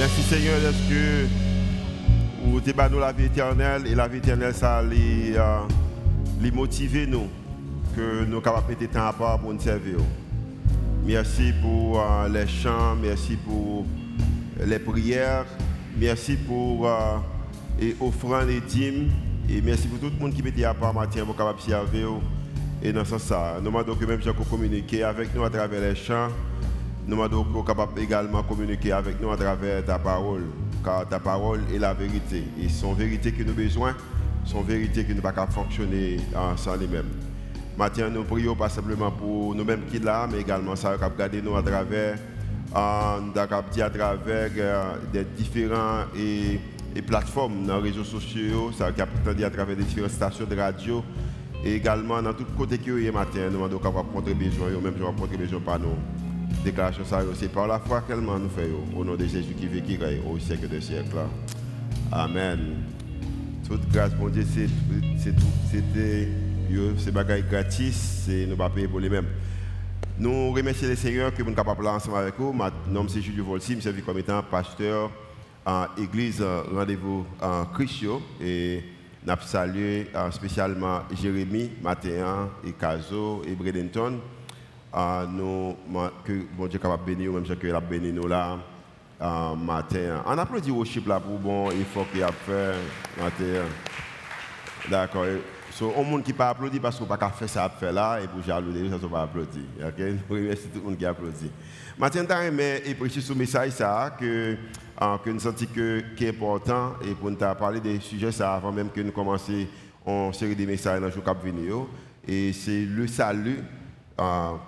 Merci Seigneur, est-ce que vous débat nous la vie éternelle et la vie éternelle, ça les, euh, les nous, que nous capables de temps à part pour nous servir. Merci pour euh, les chants, merci pour les prières, merci pour euh, les offrandes et dîmes, et merci pour tout le monde qui met à part matière pour capable servir. Et dans ce sens, nous demandons que même gens communiquer avec nous à travers les chants. Nous demandons capable également communiquer avec nous à travers ta parole, car ta parole est la vérité. Et son vérité que nous besoin, son vérité nous ne pouvons pas fonctionner sans lui-même. Maintenant, nous prions pas simplement pour nous-mêmes qui là, mais également ça va garder nous à travers, à travers euh, des différents et, plateformes dans les réseaux sociaux, ça va à travers différentes stations de radio, et également dans tout côté qui est matin, nous demandons qu'on va prendre besoin, même je vais prendre besoin par nous déclaration ça c'est par la foi qu'elle nous fait au nom de Jésus qui vit qui règne au siècle des siècles. Amen. Toute grâce, mon Dieu, c'est. C'était c'est bagaille gratis, c'est nous pas payer pour les mêmes. Nous remercions le Seigneur que nous sommes capables ensemble avec vous. Mon nom c'est Julio Volsi, je suis comme étant pasteur en église rendez-vous en Christio et nous salué spécialement Jérémy, Mathéan et Caso et Bredenton uh, nous, que bon Dieu capable bénir, même que il a béni nous là uh, matin. On applaudit worship là pour bon effort qu'il a fait matin. D'accord. So, on monde qui pas applaudi parce qu'on pas faire ça fait là et pour jalouser ça ne pas applaudir. OK? Merci tout le monde qui applaudit. Matin mais et précis sur message ça que uh, que nous sentons que qui est important et pour nous parler des sujets ça avant même que nous commencions en série de messages dans le jour qui et c'est le salut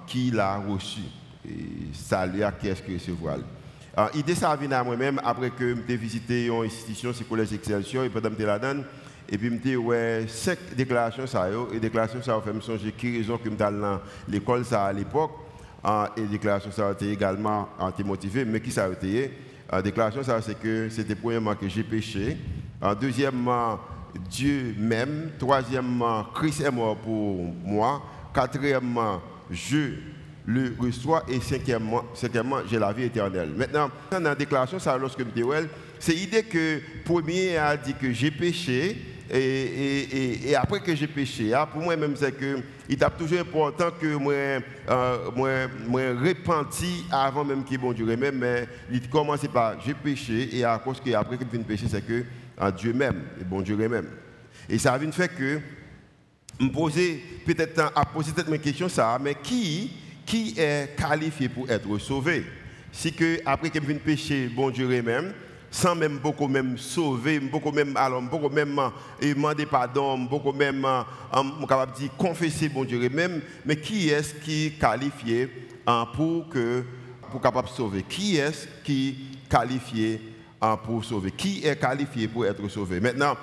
qui l'a reçu. Et salut à qui est-ce que recevoir. Euh, idée ça vient à moi-même après que j'ai visité une institution, c'est Collège Excelsior, et pendant que la donne, et puis je ouais, cinq déclarations ça et déclarations ça fait me songer qui raison que je dans l'école ça à l'époque. Euh, et déclaration ça a été également été motivé mais qui ça a été euh, déclaration ça c'est que c'était premièrement que j'ai péché. Deuxièmement Dieu m'aime. Troisièmement Christ est mort pour moi. Quatrièmement je le reçois et cinquièmement, cinquièmement j'ai la vie éternelle. Maintenant, dans la déclaration, ça, lorsque c'est l'idée que premier a dit que j'ai péché et, après que j'ai péché, hein, pour moi-même, c'est que il est toujours important que moi, euh, moi, moi avant même qu'il bon Dieu même, mais il commence par j'ai péché et à cause que après que je péché, c'est que Dieu même, et bon Dieu même. Et ça a fait que me poser peut-être à poser cette question ça, mais qui qui est qualifié pour être sauvé? Si que après que vienne pécher, bon Dieu même, sans même beaucoup même sauver, beaucoup même alors beaucoup même euh, demander pardon, beaucoup même euh, capable dire confesser bon Dieu même, mais qui est-ce qui est qualifié euh, pour que pour capable sauver? Qui est-ce qui est qualifié pour sauver? Qui est qualifié pour être sauvé? Maintenant,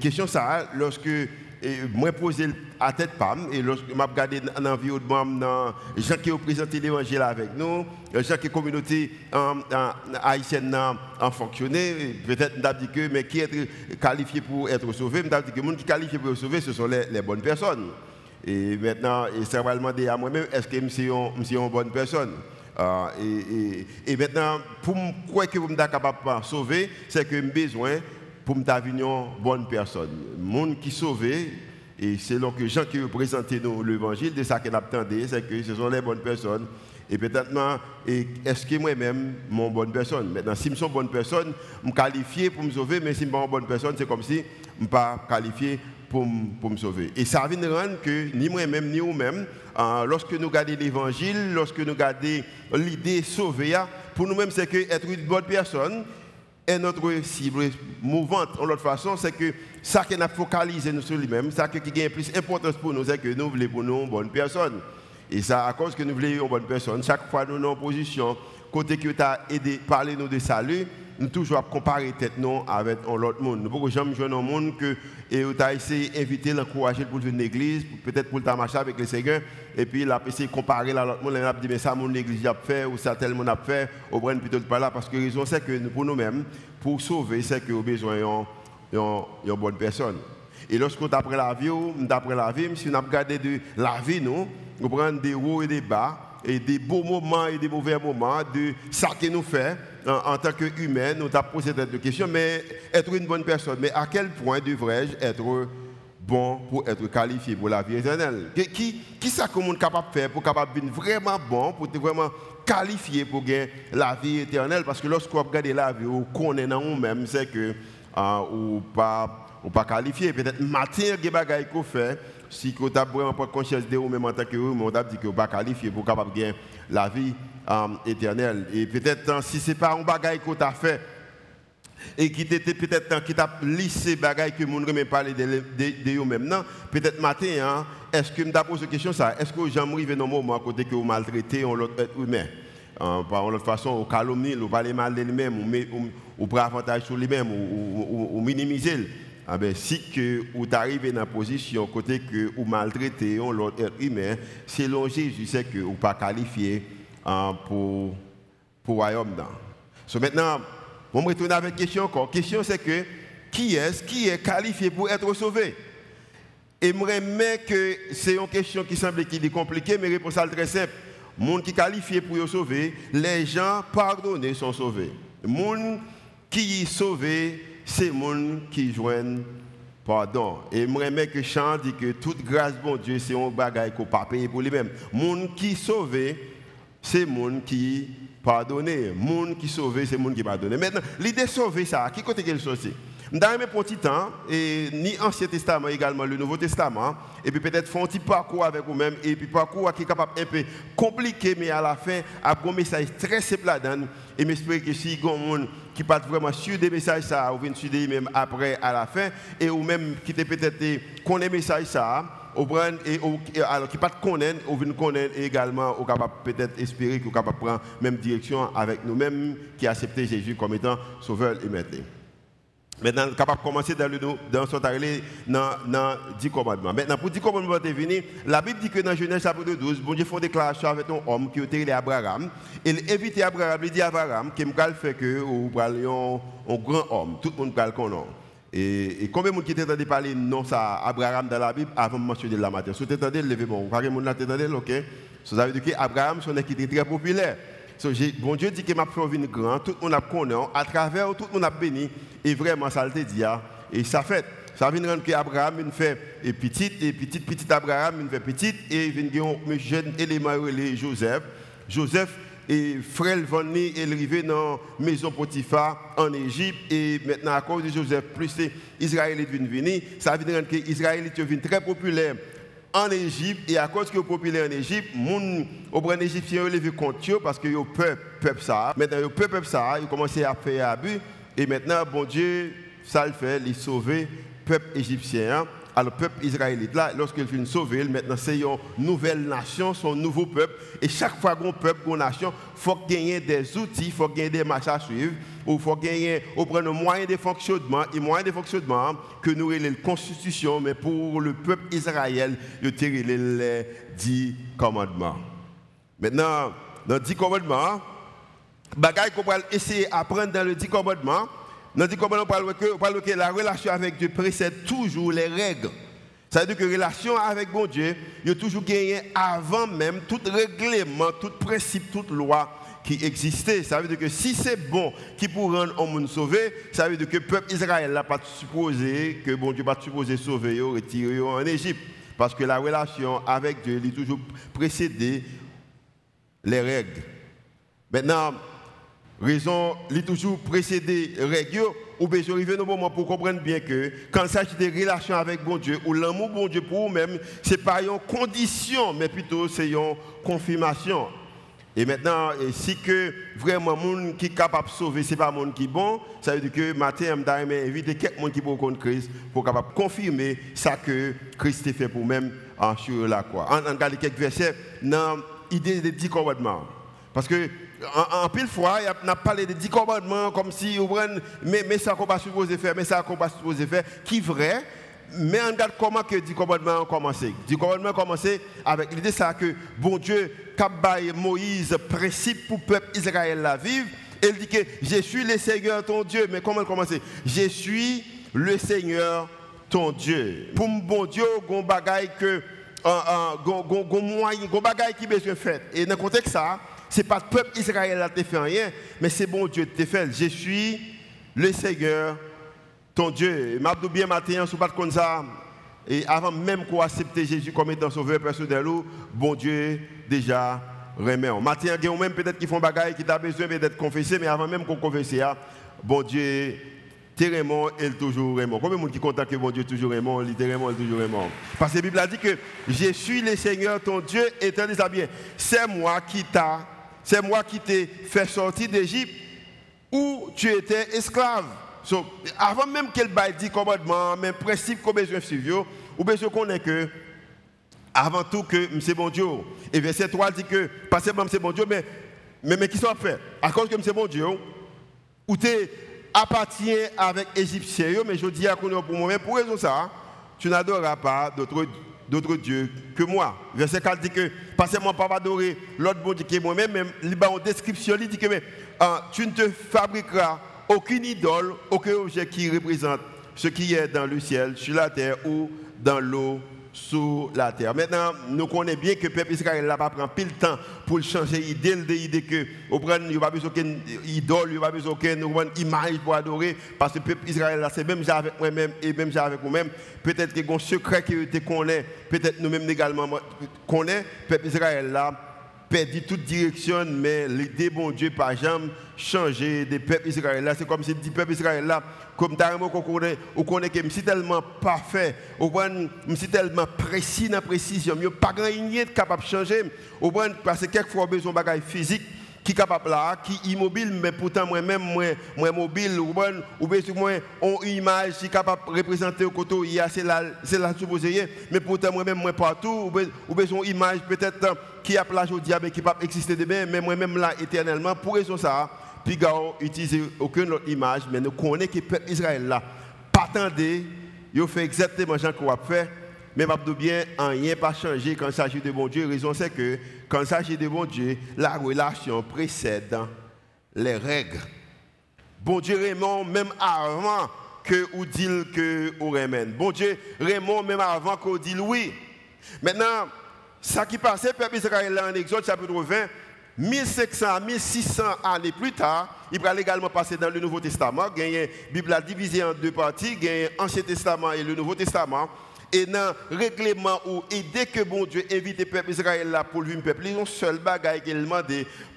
question ça, lorsque moi posé à tête pam et lorsque m'a regardé dans l'environnement dans gens qui ont présenté l'évangile avec nous gens qui communauté haïtienne en fonctionné peut-être m'a dit que mais qui est qualifié pour être sauvé m'a dit que gens qui sont qualifiés pour être sauvés ce sont les, bonnes personnes. Et maintenant ça va demander à moi-même est-ce que je suis une bonne personne? Et, et, et, maintenant pour quoi que vous êtes capable de sauver? C'est que j'ai besoin pour me une bonne personne. Monde qui sauvé, et donc les gens qui représentent nous l'évangile, de ça qu'on attendait, c'est que ce sont les bonnes personnes. Et peut-être, est-ce que moi-même, mon bonne personne? Maintenant, si je suis une bonne personne, je suis qualifié pour me sauver, mais si je ne suis pas une bonne personne, c'est comme si je ne pas qualifié pour, me sauver. Et ça vient de rendre que ni moi-même, ni vous-même, euh, lorsque nous regardons l'évangile, lorsque nous regardons l'idée sauver, pour nous-mêmes, c'est que être une bonne personne, et notre cible mouvante, en l'autre façon, c'est que ça qui a focalisé nous sur lui-même, ça qui a plus d'importance pour nous, c'est que nous voulons pour nous une bonne personne. Et ça, à cause que nous voulons une bonne personne, chaque fois nous sommes en position, côté que tu as aidé, parler nous de salut, nous toujours comparer tête nous avec l'autre monde. Nous pouvons jamais jouer dans monde que et tu as essayé d'inviter, l'encourager pour venir à l'église, peut-être pour le marcher avec le Seigneur, et puis il a essayé de comparer l'autre monde, il a dit mais ça mon église a fait ou ça tel monde a fait, au moins plutôt pas là parce que la raison c'est que pour nous-mêmes, pour sauver, c'est que nous avons besoin d'une bonne personne. Et lorsqu'on apprend la vie, on apprend la vie, si on a regardé de la vie, nous, on prend des hauts et des bas, et des beaux moments et des mauvais moments, de ça que nous fait, en, tant qu'humain, nous avons posé cette question, mais être une bonne personne, mais à quel point devrais-je être bon pour être qualifié pour la vie éternelle? Qui, qui ça que est capable de faire pour être vraiment bon, pour être vraiment qualifié pour gagner la vie éternelle? Parce que lorsqu'on regarde la vie, on connaît nous-mêmes, c'est que euh, ou pas qualifié. Peut-être matin, il y a des choses qu'on fait si vous avez vraiment pas conscience de vous même en tant que vous, on dit que vous pas qualifié pour capable gagner la vie éternelle. Et peut-être euh, si ce n'est pas un bagage tu as fait et qui était peut-être qui t'a lissé bagage que mon remet parler de de, même peut-être matin hein, est-ce que me pose une question ça? Est-ce que j'aimerais arrivé dans moment à côté que vous maltraitez on l'autre être humain? Euh, par l'autre façon au calomnie ou parler mal de lui-même ou ou prendre avantage sur lui-même ou, minimiser ah ben, si que vous arrivez dans une position côté que vous maltraitez l'autre être humain, selon Jésus, c'est que vous pas qualifié euh, pour pour royaume. So maintenant, on me retourne avec une question encore. La question c'est que qui est qui est qualifié pour être sauvé? Et je que c'est une question qui semble qui compliquée, mais réponse est très simple. Monde qui est qualifié pour être sauvé, les gens pardonnés sont sauvés. Monde qui est sauvé, c'est monde qui joignent pardon. Et moi, j'aimerais que Chant dit que toute grâce, bon Dieu, c'est un bagage qu'on pas payer pour lui-même. Monde qui sauvé, c'est monde qui pardonné. Monde qui sauvé, c'est monde qui pardonné. Maintenant, l'idée sauver ça, qui côté qu'elle sorti dans un petit temps, et ni Ancien Testament également, le Nouveau Testament, et puis peut-être faire un petit parcours avec vous-même, et puis parcours qui est capable un peu compliqué, mais à la fin, a un message très simple là-dedans. Et j'espère que si y monde qui part vraiment sur des messages, ça, ou vient sur des même après, à la fin, et ou même qui peut-être connaît message ça, et, alors qui pas connaître, ou vient connaître également, ou capable peut-être espérer qu'on capable prendre même direction avec nous-mêmes qui accepté Jésus comme étant sauveur et maître. Maintenant, capable de commencer dans, le, dans son dans, dans 10 commandements. Maintenant, pour 10 commandements de la Bible dit que dans Genèse chapitre 12, bon Dieu fait une déclaration avec un homme qui était Abraham. Il invite Abraham, il dit à Abraham qu'il va faire que vous un grand homme. Tout le monde parle qu'on et, et combien de gens qui entendu parler? Non ça Abraham dans la Bible avant de mentionner la matière Si vous entendez, levez bon. Vous avez entendu, ok? Ça veut dire qu'Abraham, son qui était très populaire. So, bon Dieu dit que m'a fait grand, tout le monde a connu, à travers tout le monde a béni, et vraiment ça le dit, ah. et ça fait. Ça vient rendre qu'Abraham il fait et petit, et petit, petit Abraham il fait petit, et il vient un jeune élément, Joseph. Joseph, et frère venu est arrivé dans la maison Potiphar en Égypte et maintenant à cause de Joseph plus Israël est venu ça veut dire que Israël est devenu très populaire en Égypte et à cause que populaire en Égypte, les au égyptien ont levé contre parce que le peuple peuple ça. Maintenant le peuple ça, ils commencé à faire abus et maintenant bon Dieu ça le fait, il sauve le peuple égyptien. Alors le peuple israélite là, lorsqu'il finit sauver, maintenant c'est une nouvelle nation, son nouveau peuple et chaque fois qu'on peuple, qu'on nation, faut gagner des outils, faut gagner des marches à suivre il faut gagner, au prendre moyen de fonctionnement, et moyen de fonctionnement que nous la constitution, mais pour le peuple Israël, il y les dix commandements. Maintenant, dans les dix commandements, bagaille qu'on va essayer d'apprendre dans le dix commandements, dix commandements, on parle que la relation avec Dieu précède toujours les règles. Ça veut dire que la relation avec bon Dieu, il a toujours gagné avant même tout règlement, tout principe, toute loi qui existait. Ça veut dire que si c'est bon qui pour rendre un monde sauvé, ça veut dire que le peuple Israël n'a pas supposé que bon Dieu pas supposé sauver retirer en Égypte. Parce que la relation avec Dieu est toujours précédée les règles. Maintenant, raison, il toujours précédé les règles, ou bien arriver au moment pour comprendre bien que quand il s'agit de relations avec bon Dieu, ou l'amour bon Dieu pour vous-même, ce n'est pas une condition, mais plutôt c'est une confirmation. Et maintenant, si que vraiment monde qui est capable de sauver, ce n'est pas monde qui est bon, ça veut dire que matin, je vais inviter quelqu'un qui peut contre Christ pour capable confirmer ça que Christ a fait pour même sur la croix. On regarde quelques versets dans l'idée des dix commandements. Parce que en, pile fois, il a parlé des dix commandements comme si, mais, mais ça qu'on pas supposé faire, mais ça qu'on pas supposé faire, qui est vrai, mais on regarde comment que dix commandements ont commencé. Dix commandements ont commencé avec l'idée ça que bon Dieu Kabaye Moïse principe pour le peuple Israël la vivre. Et il dit que je suis le Seigneur ton Dieu. Mais comment il commence Je suis le Seigneur ton Dieu. Pour mon bon Dieu, gon bagaille que gon moyen, gon bagaille qui besoin fait. Et dans le contexte ça, Ce n'est pas le peuple Israël qui t'a fait rien, mais c'est bon Dieu qui t'a fait. Je suis le Seigneur, ton Dieu. Dis bien matin, si pas ça, et avant même qu'on accepte Jésus comme étant sauveur personnel, bon Dieu déjà remet. Matin, il y a même peut-être qui font bagaille, qui ont besoin d'être confessé, mais avant même qu'on confesse, bon Dieu t'es Raymond, elle toujours Raymond. Combien de monde qui content que bon Dieu toujours Raymond, littéralement, elle toujours Raymond Parce que la Bible a dit que je suis le Seigneur, ton Dieu, éternel, ça bien. C'est moi qui t'a, c'est moi qui t'ai fait sortir d'Égypte où tu étais esclave. avant même qu'elle baille dit commandement, même principe qu'on besoin de suivre, ou besoin qu'on que avant tout que c'est bon Dieu. Et verset 3 dit que, pas seulement c'est bon Dieu, mais, mais, mais qui sont fait À cause que c'est bon Dieu, ou tu appartient avec Égyptiens, mais je dis à pour moi-même, pour raison ça, tu n'adoreras pas d'autres dieux que moi. Verset 4 dit que, pas seulement pas adorer l'autre bon Dieu que moi-même, même, il en description, il dit que ah, tu ne te fabriqueras aucune idole, aucun objet qui représente ce qui est dans le ciel, sur la terre ou dans l'eau sous la terre. Maintenant, nous connaissons bien que le peuple Israël n'a pas pris pile temps pour changer l'idée, l'idée que il n'y a pas besoin d'aucune idole, il n'y a pas besoin d'aucune image pour adorer, parce que le peuple Israël, c'est même avec moi-même et même avec vous-même. Peut-être qu'il y un secret tu connais, peut-être nous-mêmes également connaissons, le peuple Israël là, perdu toute direction, mais l'idée, bon Dieu, pas jamais changé des peuples Israël. C'est comme si le peuple Israël là, comme carrément qu'on connaît, on connaît que tellement parfait, c'est tellement précis dans la précision, il n'y a pas grand chose capable de changer. Parce que quelquefois, besoin de bagages physiques qui est capable là, qui est immobile, mais pourtant moi-même, moi, moi mobile, ou bien, ou bien moi, on image qui est capable de représenter au côté, c'est là, c'est là supposé, mais pourtant moi-même, moi partout, ou bien, une image peut-être qui a plage au diable, qui pas exister demain, mais moi-même là, éternellement, pour raison ça, puis gars, utiliser aucune autre image, mais nous connaissons que le peuple Israël là, pas attendez, il fait exactement ce qu'on a fait, mais je bien, rien pas changé quand il s'agit de bon Dieu. La raison c'est que quand il s'agit de bon Dieu, la relation précède les règles. Bon Dieu Raymond, même avant que vous dit que vous remène. Bon Dieu Raymond, même avant vous dit oui. Maintenant, ça qui passait, peuple Israël en Exode chapitre 20, 1500 à 1600 années plus tard, il va également passer dans le Nouveau Testament. Il y a Bible a divisé en deux parties, il y a l'Ancien Testament et le Nouveau Testament. Et dans le règlement et dès que bon Dieu invite le peuple Israël là pour le peuple, ils ont seul bagage qu'il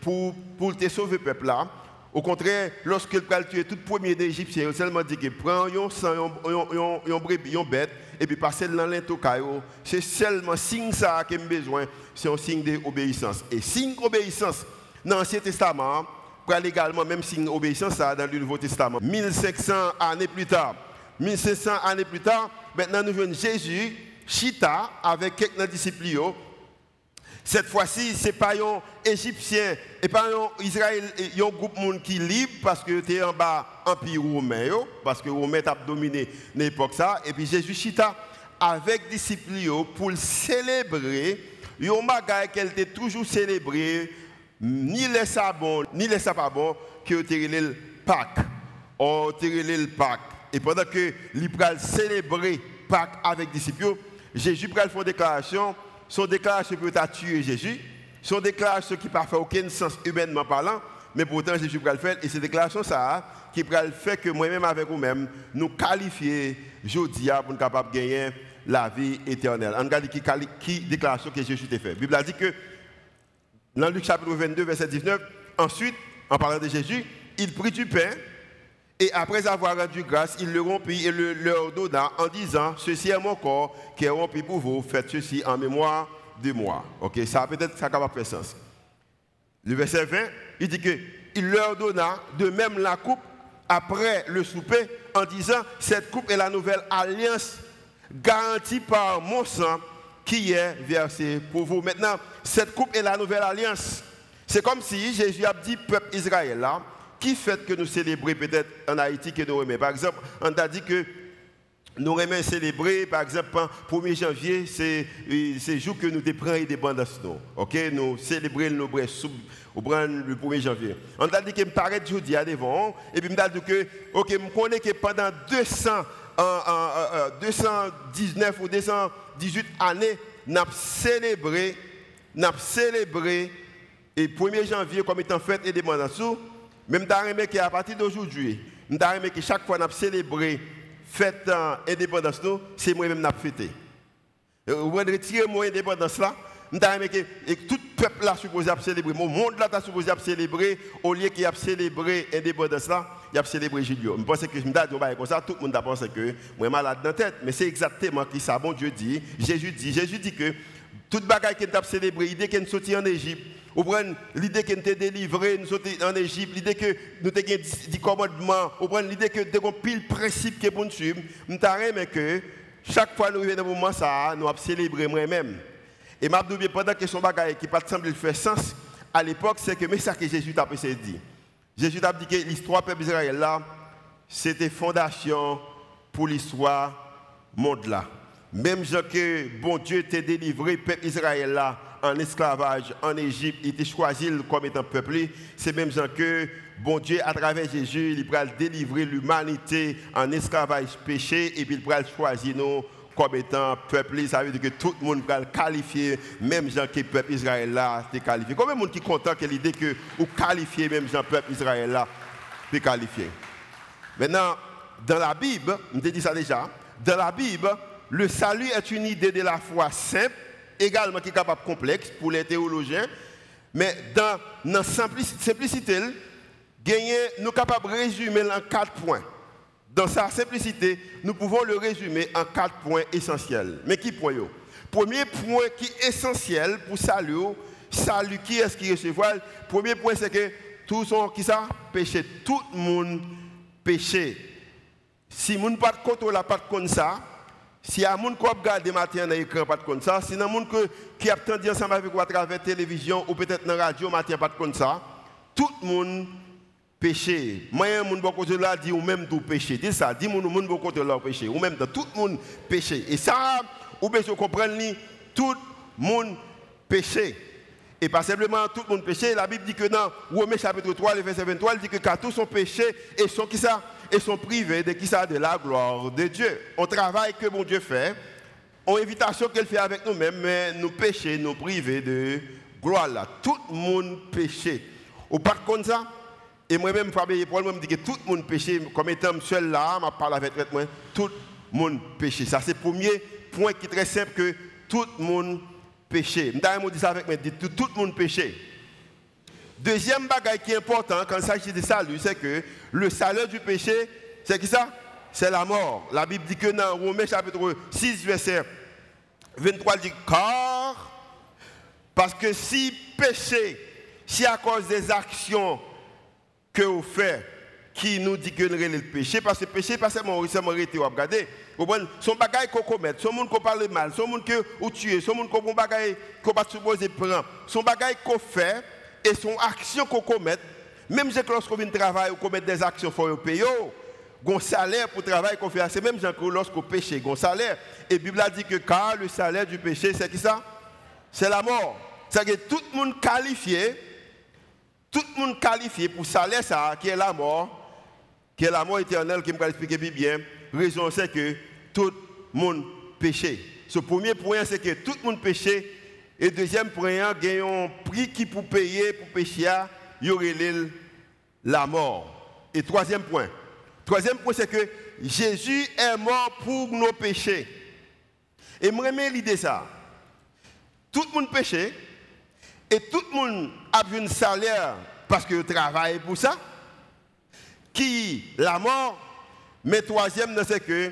pour, pour te sauver le peuple là. Au contraire, lorsque le a tué tout premier d'Égyptien, il seulement dit que prend un sang, un bête, et puis passer dans l'entour C'est seulement signe ça qu'il a besoin, c'est un signe d'obéissance. Et signe d'obéissance dans l'Ancien Testament, prend également même signe d'obéissance dans le Nouveau Testament. 1500 années plus tard, 1500 années plus tard, maintenant nous voyons Jésus, Chita, avec quelques disciples. Cette fois-ci, ce n'est pas un Égyptien et pas un Israël, un groupe monde qui est libre parce que es en bas empire romain, parce que Romain a dominé l'époque ça. Et puis Jésus Chita avec disciples pour célébrer un bagage qu'elle était toujours célébré, ni les sabons, ni les sabons, que tu le Pâques. Oh, le Pâques. Et pendant que l'Ibral célébrer Pâques avec disciples, Jésus pral une déclaration, son déclaration peut tuer Jésus, son déclaration qui n'a fait aucun sens humainement parlant, mais pourtant Jésus pral faire, et cette déclaration ça, qui pral fait que moi-même avec vous-même, nous qualifier Jodia pour nous capables de gagner la vie éternelle. On regarde qui, qui déclaration que Jésus a fait. La Bible a dit que dans Luc chapitre 22, verset 19, ensuite, en parlant de Jésus, il prit du pain, et après avoir rendu grâce, il le rompit et le leur donna en disant Ceci est mon corps qui est rompu pour vous, faites ceci en mémoire de moi. Ok, ça peut-être ça va faire sens. Le verset 20, il dit que il leur donna de même la coupe après le souper en disant Cette coupe est la nouvelle alliance garantie par mon sang qui est versé pour vous. Maintenant, cette coupe est la nouvelle alliance. C'est comme si Jésus a dit peuple Israël là qui fait que nous célébrons peut-être en Haïti que nous remet. Par exemple, on a dit que nous remet célébrer, par exemple, le 1er janvier, c'est le jour que nous prenons des bandes Ok, nous célébrons nos sous le 1er janvier. On a dit que me paraît jeudi à devant, et puis me dit que, ok, je connais que pendant 200, 219 ou 218 années, nous avons célébré, nous célébré Et 1er janvier, comme étant fête indépendance, même je qu'à partir d'aujourd'hui, je que chaque fois que nous célébrons fête indépendance, c'est moi-même qui fêté. Vous retirer mon indépendance là, et tout le peuple là supposé célébrer, mon monde là supposé célébrer, au lieu qu'il a célébré l'indépendance là, il a célébré Julio. Je pense que je me dis comme ça, tout le monde a pensé que moi malade dans la tête, mais c'est exactement ce que ça, bon Dieu dit. Jésus dit, Jésus dit que toute bagaille qu'il a célébré, l'idée est sorti en Égypte, l'idée qu'il était délivré, nous sommes en Égypte, l'idée que nous avons des commandements, ou l'idée que nous avons pile principe qui suivre, nous avons que chaque fois que nous arrivons dans moment ça, nous avons célébré moi-même. Et m'a dit pendant que son bagaille qui pas semble faire sens à l'époque, c'est que mais ça que Jésus t'a dit. Jésus t'a dit que l'histoire peuple Israël là, c'était fondation pour l'histoire monde là. Même que bon Dieu t'a délivré peuple Israël là en esclavage en Égypte, il t'a choisi comme étant peuple, c'est même que bon Dieu à travers Jésus, il va délivrer l'humanité en esclavage péché et puis il va choisir nous comme étant peuple, ça veut dire que tout le monde va le qualifier, même gens qui peuple Israël là, est qualifié. Combien de monde qui est content que l'idée que vous qualifiez même gens peuple Israël là, est qualifié? Maintenant, dans la Bible, on dit ça déjà, dans la Bible, le salut est une idée de la foi simple, également qui est capable complexe pour les théologiens, mais dans la simplicité, nous sommes capables de résumer en quatre points. Dans sa simplicité, nous pouvons le résumer en quatre points essentiels. Mais qui point Premier point qui est essentiel pour salut, salut qui est-ce qui recevra? Premier point c'est que tout son qui ça? Péché, tout le monde péché. Si moun pas de contrôle pas de ça, si y a moun qui regarde matin dans l'écran pas de comme ça, si y a moun qui a entendu ensemble avec vous à travers la télévision ou peut-être dans la radio matin pas de comme ça, tout le monde péché. Moi, mon bon côté là dit ou même tout péché. Dis ça, dis mon mon bon côté là péché. Ou même dans tout le monde péché. Et ça, ou bien comprends tout le monde péché. Et pas simplement tout le monde péché, la Bible dit que dans Romains chapitre 3, le verset 23, il dit que car tous sont péchés et sont qui ça? Et sont privés de qui ça de la gloire de Dieu. On travaille que mon Dieu fait, on invitation qu'elle fait avec nous-mêmes, mais nous péchés, nous privés de gloire là. Tout le monde péché. Ou par contre ça, et moi-même, Fabien Paul, me dit que tout le monde péché, comme étant seul là, je parle avec moi, tout le monde péché. Ça, c'est le premier point qui est très simple, que tout le monde péché. Je dis ça avec moi, tout le monde péché. Deuxième bagage qui est important quand il s'agit de salut, c'est que le salaire du péché, c'est qui ça? C'est la mort. La Bible dit que dans Romains chapitre 6, verset 23, il dit car, parce que si péché, si à cause des actions que vous faites qui nous dit que nous le péché, parce que le péché, pas seulement arrêté ou regarder. Son bagage qu'on commet, son monde qu'on parle mal, son monde que vous tuez, son monde qu'on bagage qu'on pas supposé prendre, son bagage qu'on fait et son action qu'on commet, même si lorsqu'on vient travailler ou commettre des actions, il faut payer. Un salaire pour le travail qu'on fait, c'est même lorsqu'on péche, un salaire. Et la Bible a dit que car le salaire du péché, c'est qui ça? C'est la mort. C'est-à-dire que tout le monde qualifié tout le monde qualifié pour salaire ça, qui est la mort, qui est la mort éternelle, qui me expliquer bien. Raison c'est que tout le monde péché. Ce premier point, c'est que tout le monde péché. Et deuxième point, il y a un prix qui pour payer pour pécher, il y aurait la mort. Et troisième point. Troisième point, c'est que Jésus est mort pour nos péchés. Et moi, l'idée ça. Tout le monde péché, et tout le monde a un salaire parce que travaille pour ça. Qui la mort. Mais troisième, c'est que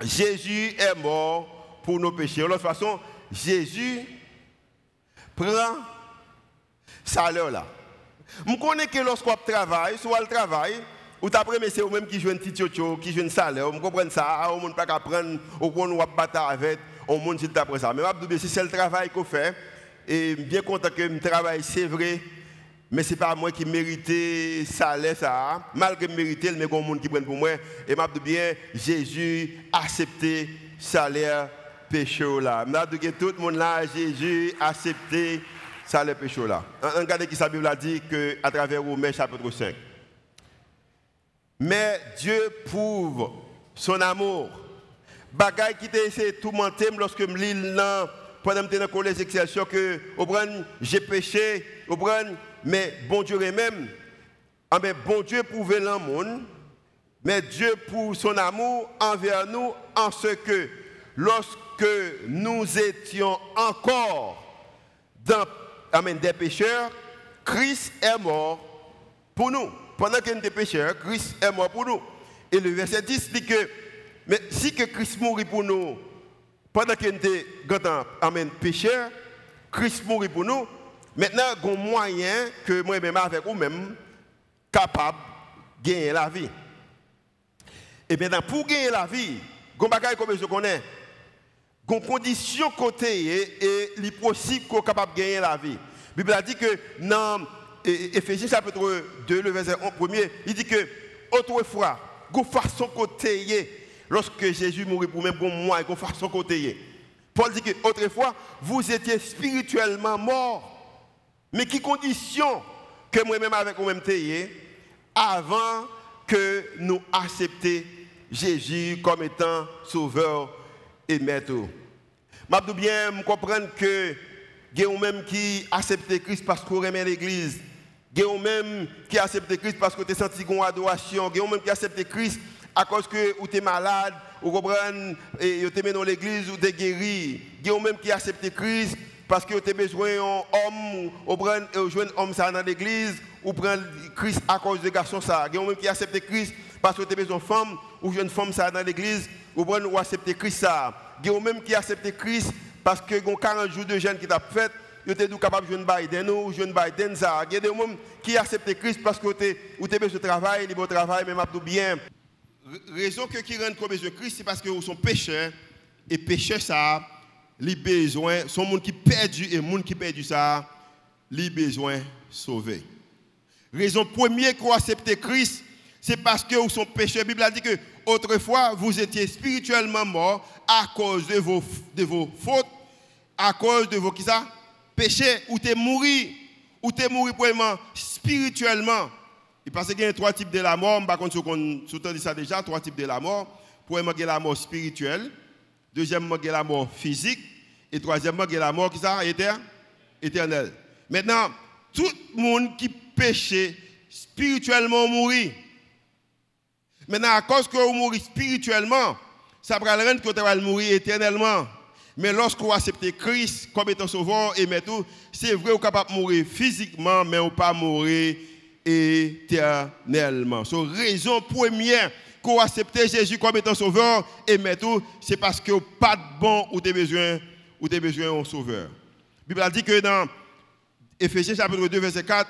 Jésus est mort pour nos péchés. De façon, Jésus prend salaire là. Je connais que lorsqu'on travaille, soit le travail, ou après, c'est eux-mêmes qui jouent un petit tchotcho, qui jouent un salaire. Je comprends ça, on ne peut pas prendre, au point où on va avec, on monte après ça. Mais si c'est le travail qu'on fait, et bien content que je travaille, c'est vrai, mais ce n'est pas moi qui méritais salaire, ça. Malgré mériter, mais il y a des gens qui prennent pour moi. Et je bien, Jésus accepté salaire péché là. Je que tout le monde là, Jésus accepté salaire péché là. Regardez qui sa Bible a dit que à travers Romains chapitre 5. Mais Dieu prouve son amour. Bagaille qui t'a essayé de tout mentir lorsque je lis pendant que dans le collège Excelsior que j'ai péché, mais bon Dieu même, ah ben, bon Dieu pouvait le monde, mais Dieu pour son amour envers nous en ce que lorsque nous étions encore dans, amen, des pécheurs, Christ est mort pour nous. Pendant que nous étions pécheurs, Christ est mort pour nous. Et le verset 10 dit que, mais si que Christ mourit pour nous, pendant nous étions amen, pécheurs, Christ mourit pour nous, maintenant, il y a un moyen que moi-même avec vous-même, capable de gagner la vie. Et maintenant, pour gagner la vie, il y a comme je connais, a condition côté et il est possible qu'on capable de gagner la vie. La Bible a dit que dans Ephésiens chapitre 2, le verset 1 premier, il dit que autrefois, a façon côté lorsque Jésus mourit pour même moi, il y a façon. Paul dit que autrefois, vous étiez spirituellement morts. Mais qui condition que moi-même avec vous-même avant que nous acceptions Jésus comme étant sauveur et maître. Je bien comprendre que a même qui accepte Christ parce qu'on aime l'église. A même qui accepte Christ parce que tu senti une adoration. A même qui accepte Christ à cause que tu es malade, ou et tu es dans l'église ou tu guéri. A même qui accepte Christ parce que tu as besoin d'un homme, ou besoin homme dans l'église, ou prendre Christ à cause de garçon ça. A même qui accepte Christ parce que tu as besoin d'une femme, ou jeune femme ça dans l'église, ou prendre ou accepter Christ ça. Il y a même qui accepte Christ parce que y a 40 jours de jeûne qui t'a fait, vous êtes capable de jouer Biden ou jouer Biden ça. Il y a des gens qui acceptent Christ parce que avez besoin de travail, libre travail, même tout bien. Raison que qui rendent comme besoin Christ, c'est parce que sont pécheurs et pécheurs ça, les besoins, sont monde qui perdu et monde qui perdu ça, les besoins sauvés. Raison première qu'on accepte Christ, c'est parce que vous sont pécheurs. La Bible a dit que autrefois vous étiez spirituellement morts à cause de vos, fautes à cause de vos péchés. Ou t'es mouru ou t'es mouru vraiment spirituellement. Et parce qu'il y a trois types de la mort. Par contre on dit ça déjà trois types de la mort. Premièrement il y a la mort spirituelle. Deuxièmement il y a la mort physique. Et troisièmement il y a la mort qui ça? Éternelle. Maintenant tout le monde qui péché spirituellement mourit maintenant à cause que vous mourrez spirituellement ça va rendre que vous allez mourir éternellement mais lorsqu'on accepte Christ comme étant sauveur et tout, c'est vrai qu'on est capable de mourir physiquement, mais on pas mourir éternellement. C'est la raison première qu'on accepte Jésus comme étant sauveur et tout, c'est parce que pas de bon ou des besoins ou des besoins sauveur. La Bible dit que dans Ephésiens chapitre 2 verset 4,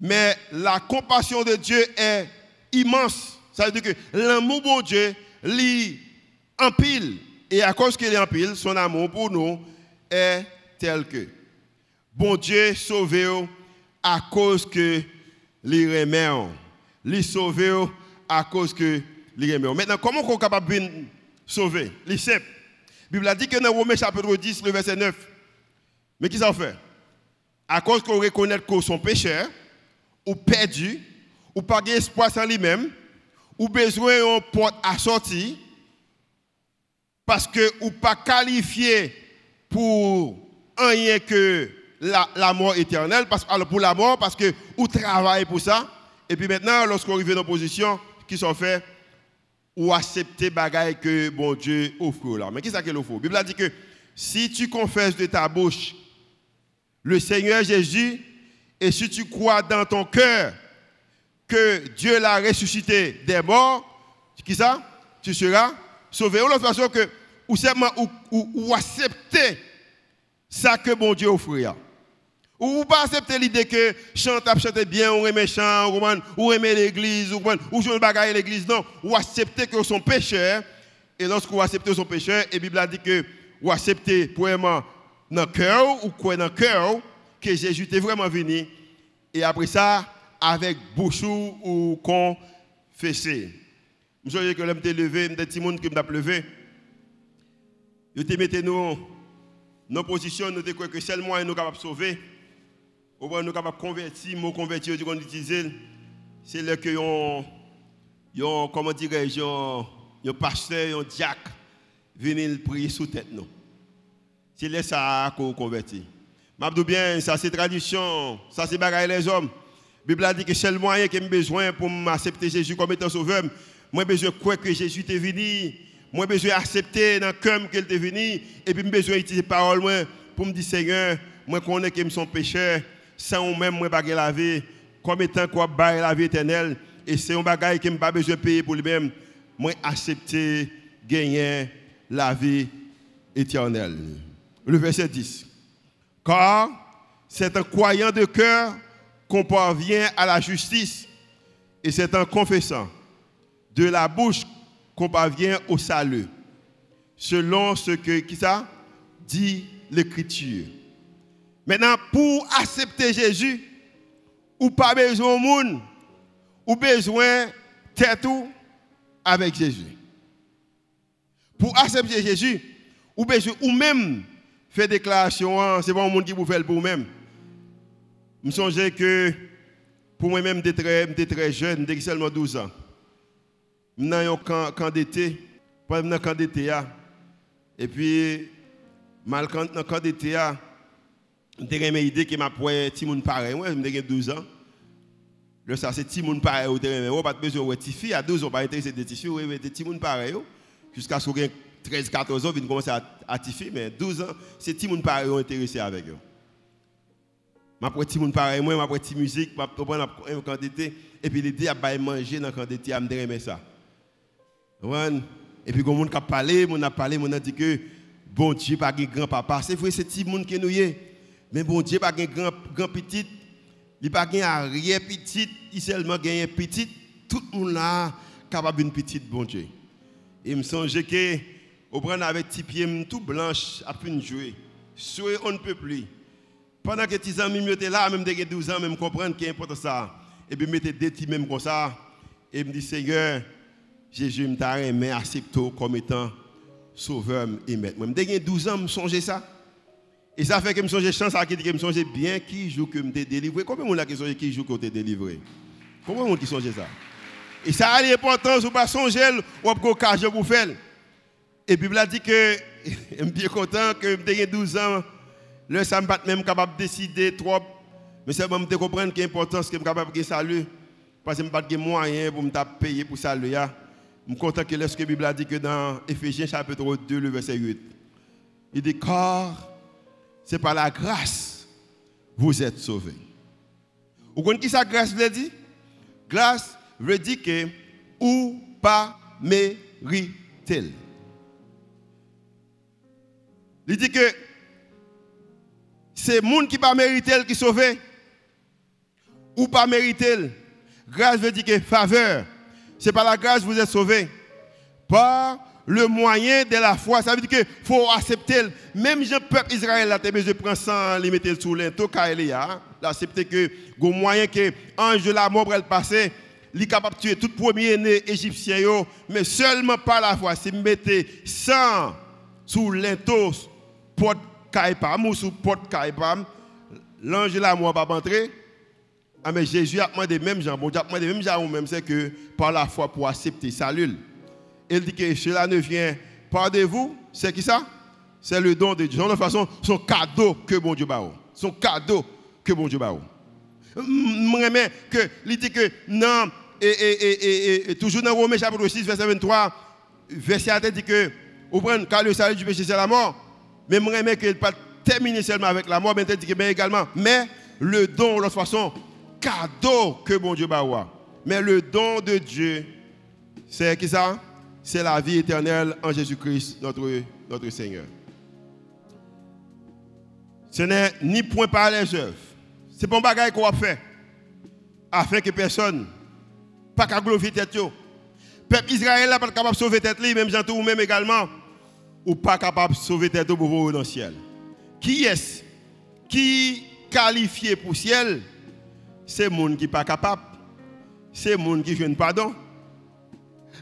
mais la compassion de Dieu est immense. Ça veut dire que l'amour de Dieu lit en pile et à cause qu'il est en pile, son amour pour nous est tel que. Bon Dieu sauve à cause que les remet. Les à cause que les. Maintenant, comment on est capable de sauver? Les simple. La Bible a dit que dans Romains chapitre 10, le verset 9. Mais qui ça fait? À cause qu'on reconnaît qu'on sont pécheurs, ou perdu, ou pas d'espoir sans lui-même, ou besoin d'une porte à sortir, parce que ou pas qualifié pour rien que la, mort éternelle, parce, alors pour la mort, parce que ou travaille pour ça. Et puis maintenant, lorsqu'on arrive dans position, qui sont faits, ou accepter bagaille que bon Dieu offre là. Mais qu'est-ce qu'il offre La Bible a dit que si tu confesses de ta bouche le Seigneur Jésus, et si tu crois dans ton cœur que Dieu l'a ressuscité des morts, qui ça? Tu seras sauver. Ou l'autre façon que, ou seulement, ou, ou, accepter ça que bon Dieu offre. Ou pas accepter l'idée que chante chante bien, ou aimer chant, ou aimer l'église, ou, ou jouer bagaille l'église. Non, ou accepter que son pécheur. Et lorsqu'on accepte son pécheur, et la Bible a dit que ou accepter vraiment dans le cœur, ou quoi dans le cœur, que Jésus est vraiment venu. Et après ça, avec bouche ou confesser. Je sais que l'homme t'a levé, des monde qui m'a levé. Je te mettais nous dans position, nous croyons que seul moyen nous capable de sauver. Ou nous capable de convertir, mot convertir, qu'on utilise, c'est là que yon, yon comment dirais-je, yon pasteur, yon diacre, venir prier sous tête nous. C'est là ça qu'on convertit. M'abdou bien, ça c'est tradition, ça c'est bagaille les hommes. La Bible a dit que c'est le moyen que j'ai besoin pour m'accepter Jésus comme étant sauveur. Moi, besoin de croire que Jésus est venu. Moi, besoin d'accepter dans le cœur qu'il est venu. Et puis, besoin d'utiliser parole pour me dire, Seigneur, moi, je connais que je suis pécheur. Sans même, moi, je la vie. Comme étant quoi, la vie éternelle. Et c'est un bagage que je pas besoin de payer pour lui-même. Moi, accepter, gagner la vie éternelle. Le verset 10. Car c'est un croyant de cœur qu'on parvient à la justice et c'est en confessant de la bouche qu'on parvient au salut, selon ce que ça? Dit l'Écriture. Maintenant, pour accepter Jésus, ou pas besoin de monde, ou besoin tout avec Jésus. Pour accepter Jésus, ou besoin ou même faire déclaration, hein, c'est pas un monde qui vous fait pour vous-même. Je me songeais que pour moi-même, j'étais très, jeune, j'avais seulement 12 ans. Je suis un camp d'été, pas un camp d'été. Et puis, mal dans le camp d'été, j'ai une idée que m'a pour monde pareil. Moi, j'ai 12 ans. Le ça, c'est monde pareil terrain. On pas besoin de filles. À 12 ans, pas intéressé petites filles. Oui, monde pareil. Jusqu'à ce que 13, 14 ans, ils commencent à, à Mais 12 ans, c'est monde pareil intéressé avec eux. Prends petit monde pareil, prends petite musique, je prends un quantité, et puis l'idée à manger dans quantité, je me ça. Et puis, quand on a parlé, on a parlé, on a dit que bon Dieu pas grand papa. C'est vrai, c'est petit monde qui nous est. Mais bon Dieu pas grand, grand petit. Il pas un rien petit, il seulement un petit. Tout le monde là capable d'une petite bon Dieu. Et me songe que, au prendre avec petit pied tout blanche, à une jouer. Souhait on ne peut plus. Pendant que tes amis étaient là, même de 12 ans, même comprendre qu'il est important ça. Et puis mettez des petits même comme ça. Et me dit Seigneur, Jésus m'a aimé, accepte comme étant sauveur et maître. Moi, j'ai 12 ans, je me songe ça. Et ça fait que je me songe chance à qui me songe bien qui joue que me délivré. Combien de gens qui songe qui joue que t'es délivré? Combien de gens qui songe ça? Et ça a l'importance, vous pas songer ou pas je vous faire. Et la Bible a dit que je suis bien content que j'ai 12 ans le ça pas même capable de décider trop. Mais c'est bon de comprendre qu'il y a importance que je suis capable de salut. Parce que je n'ai pas de moyens pour me payer pour salut. Je suis content que lorsque la Bible a dit que dans Ephésiens chapitre 2, le verset 8, il dit car c'est par la grâce vous êtes sauvés. Vous comprenez qui ça grâce veut dire? Grâce veut dire que ou pas mérité. Il dit que c'est le monde qui pas mérité qui sauvé ou pas mérité. Grâce veut dire que faveur. C'est par la grâce que vous êtes sauvé. Par le moyen de la foi. Ça veut dire qu'il faut accepter. Même le peuple Israël a besoin de prendre ça, le mettre sous l'into, d'accepter que le moyen que l'ange de la mort elle passer, il est capable de tuer tout premier-né égyptien, mais seulement par la foi. Si vous mettez sang sous l'into, porte Kaipam ou sous porte Kaipam, l'ange mort va pas entrer. Ah, mais Jésus a demandé même gens, bon Dieu a demandé même gens, même c'est que par la foi pour accepter salut. Il dit que cela ne vient pas de vous, c'est qui ça? C'est le don de Dieu. De toute façon, son cadeau que bon Dieu va Son cadeau que bon Dieu va Je que, il dit que non, et, et, et, toujours dans Romains chapitre 6, verset 23, verset 1 dit que, vous prenez, car le salut du péché, c'est la mort. Mais je que qu'il pas terminer seulement avec la mort, mais mais également, mais le don, de toute façon, cadeau que bon Dieu va Mais le don de Dieu, c'est qui ça? C'est la vie éternelle en Jésus-Christ, notre, notre Seigneur. Ce n'est ni point par les œuvres. C'est un bagage qu'on va faire. Afin que personne, pas qu'à glorifier tête. Peuple Israël n'est pas capable de sauver tête, même Jean ou même également ou pas capable de sauver tête vous dans le ciel. Qui est-ce qui qualifié pour le ciel? C'est le monde qui n'est pas capable. C'est le monde qui fait pardon.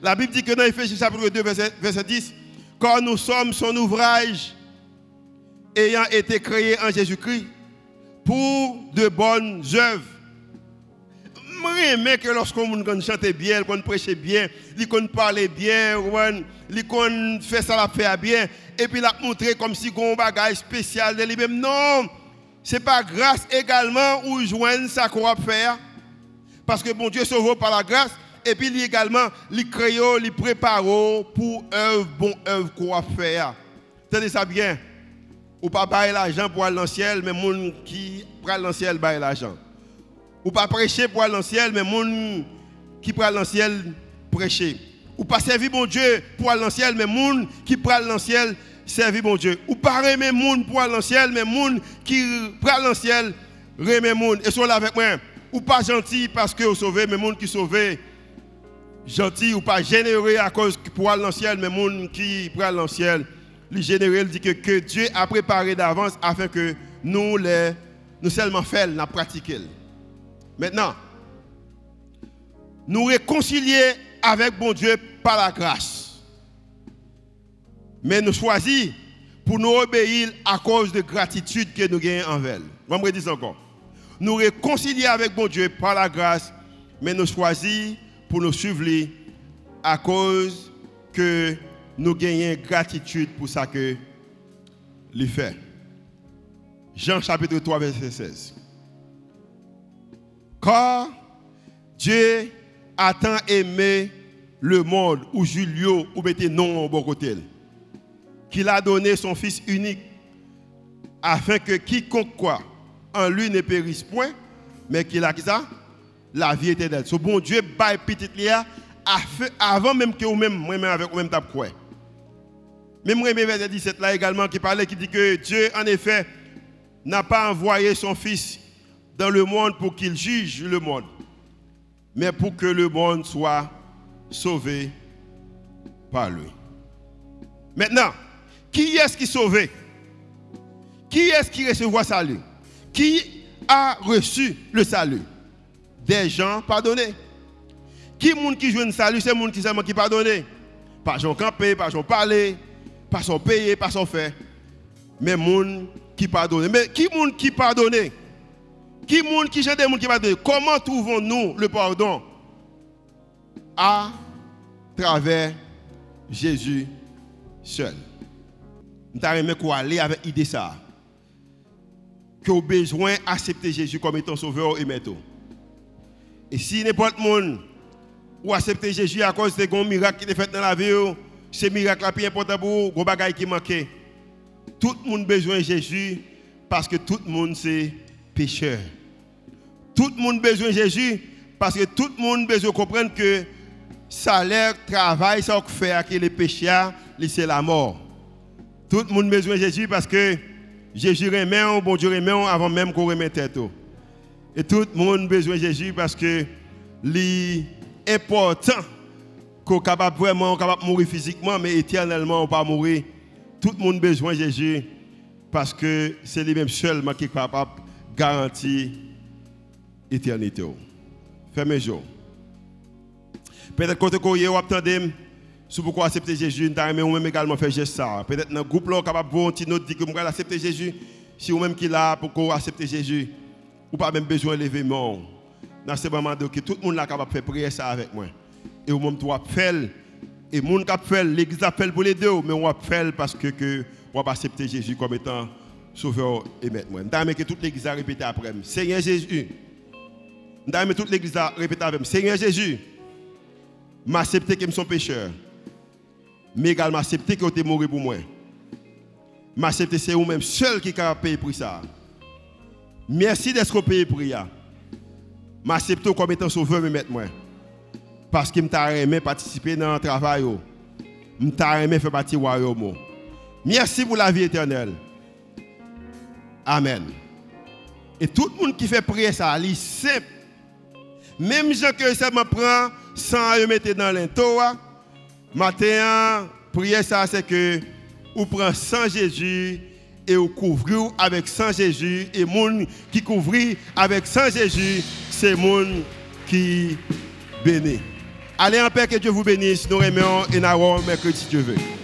La Bible dit que dans Ephésiens chapitre 2, verset, verset 10, quand nous sommes son ouvrage ayant été créé en Jésus-Christ pour de bonnes œuvres. mais que lorsqu'on chante bien, qu'on prêche bien, qu'on parle bien, qu'on fait ça la fait bien, et puis la montrer comme si on un bagage spécial de lui-même. Non, ce n'est pas grâce également où joindre ça qu'on va faire. Parce que bon Dieu sauve par la grâce, et puis lui également, il crée, il prépare pour œuvre, bon œuvre qu'on va faire. Tenez ça bien. Ou pas bailler l'argent pour aller dans le ciel, mais gens qui prennent dans le ciel bailler l'argent. Ou pas prêcher pour aller dans le ciel, mais gens qui prennent dans le ciel prêcher. Ou pas servir mon Dieu pour aller dans le ciel, mais gens qui prennent dans le ciel servir mon Dieu. Ou pas aimer moun pour aller dans le ciel, mais gens qui prennent dans le ciel aimer moun. Et soit là avec moi. Ou pas gentil parce que vous sauvez, mais gens qui sauvent gentil ou pas généreux à cause pour aller dans le ciel, mais gens qui prennent dans le ciel le général dit que, que Dieu a préparé d'avance afin que nous, les, nous seulement nous pratiquions. Maintenant, nous réconcilier avec bon Dieu par la grâce. Mais nous choisissons pour nous obéir à cause de gratitude que nous gagnons envers. Je vais me dire encore. Nous réconcilier avec bon Dieu par la grâce, mais nous choisissons pour nous suivre à cause que nous gagnons gratitude pour ça que lui fait. Jean chapitre 3, verset 16. Car Dieu a tant aimé le monde où Julio ou mettez non au bon côté, qu'il a donné son Fils unique, afin que quiconque quoi en lui ne périsse point, mais qu'il a ça la vie éternelle. Ce bon Dieu bail petit avant même que vous-même, moi-même avec vous-même, quoi. Même moi, verset 17 là également qui parlait, qui dit que Dieu, en effet, n'a pas envoyé son Fils dans le monde pour qu'il juge le monde, mais pour que le monde soit sauvé par lui. Maintenant, qui est-ce qui est sauvé? Qui est-ce qui recevra salut? Qui a reçu le salut? Des gens pardonnés. Qui est qui joue le salut C'est monde qui, qui pardonné? Pas Jean campé, pas Jean parler, pas son payé, pas son fait, mais moun qui pardonne. Mais qui moun qui pardonne Qui moun qui gens qui pardonne Comment trouvons-nous le pardon? À travers Jésus seul. Nous avons aller avec l'idée ça. Que vous besoin d'accepter Jésus comme étant sauveur et maître. Et si n'importe monde ou accepter Jésus à cause de un miracle qui est fait dans la vie, c'est miracle la plus important pour vous, bagaille qui manque. Tout le monde a besoin de Jésus parce que tout le monde c'est pécheur. Tout le monde besoin de Jésus parce que tout le monde besoin de comprendre que salaire, travail, ça fait que les pécheurs, c'est la mort. Tout le monde besoin de Jésus parce que Jésus remet, bon Dieu remet avant même qu'on remette tête. Et tout le monde besoin de Jésus parce que l'important qu'on capable vraiment capable mourir physiquement, mais éternellement, on pas mourir. Tout le monde besoin de Jésus parce que c'est lui-même seulement qui est capable de garantir l'éternité. Fermez yeux. Peut-être que vous attendez, si vous accepter Jésus, vous même également faire geste ça. Peut-être dans groupe là, capable de vous dire que vous accepter Jésus. Si vous-même qui là pour accepter Jésus, vous pas même besoin lever Dans ce moment, que tout le monde est capable de faire prier ça avec moi et au même tu faire et monde qui fait l'église appelle pour les deux mais on faire parce que que on accepter Jésus comme étant sauveur et maître moi. N'aime que toute l'église a répété après Seigneur Jésus. N'aime toute l'église a répété après Seigneur Jésus. M'accepter que je suis pécheur. Mais également accepter que tu es mort pour moi. M'accepter c'est vous-même seul qui peut payer pour ça. Merci d'être payé pour ça. M'accepter comme étant sauveur et maître moi. Parce que je aimé participer dans le travail. Je aimé faire partie du royaume. Merci pour la vie éternelle. Amen. Et tout le monde qui fait prier ça, c'est simple. Même gens que ça me sans le mettre dans l'into, matin, prier ça, c'est que vous prenez sans Jésus et vous couvrez avec sans Jésus. Et monde qui couvre avec sans Jésus, c'est monde qui bénit. Allez en paix, que Dieu vous bénisse. Nous remercions et nous mercredi si Dieu veut.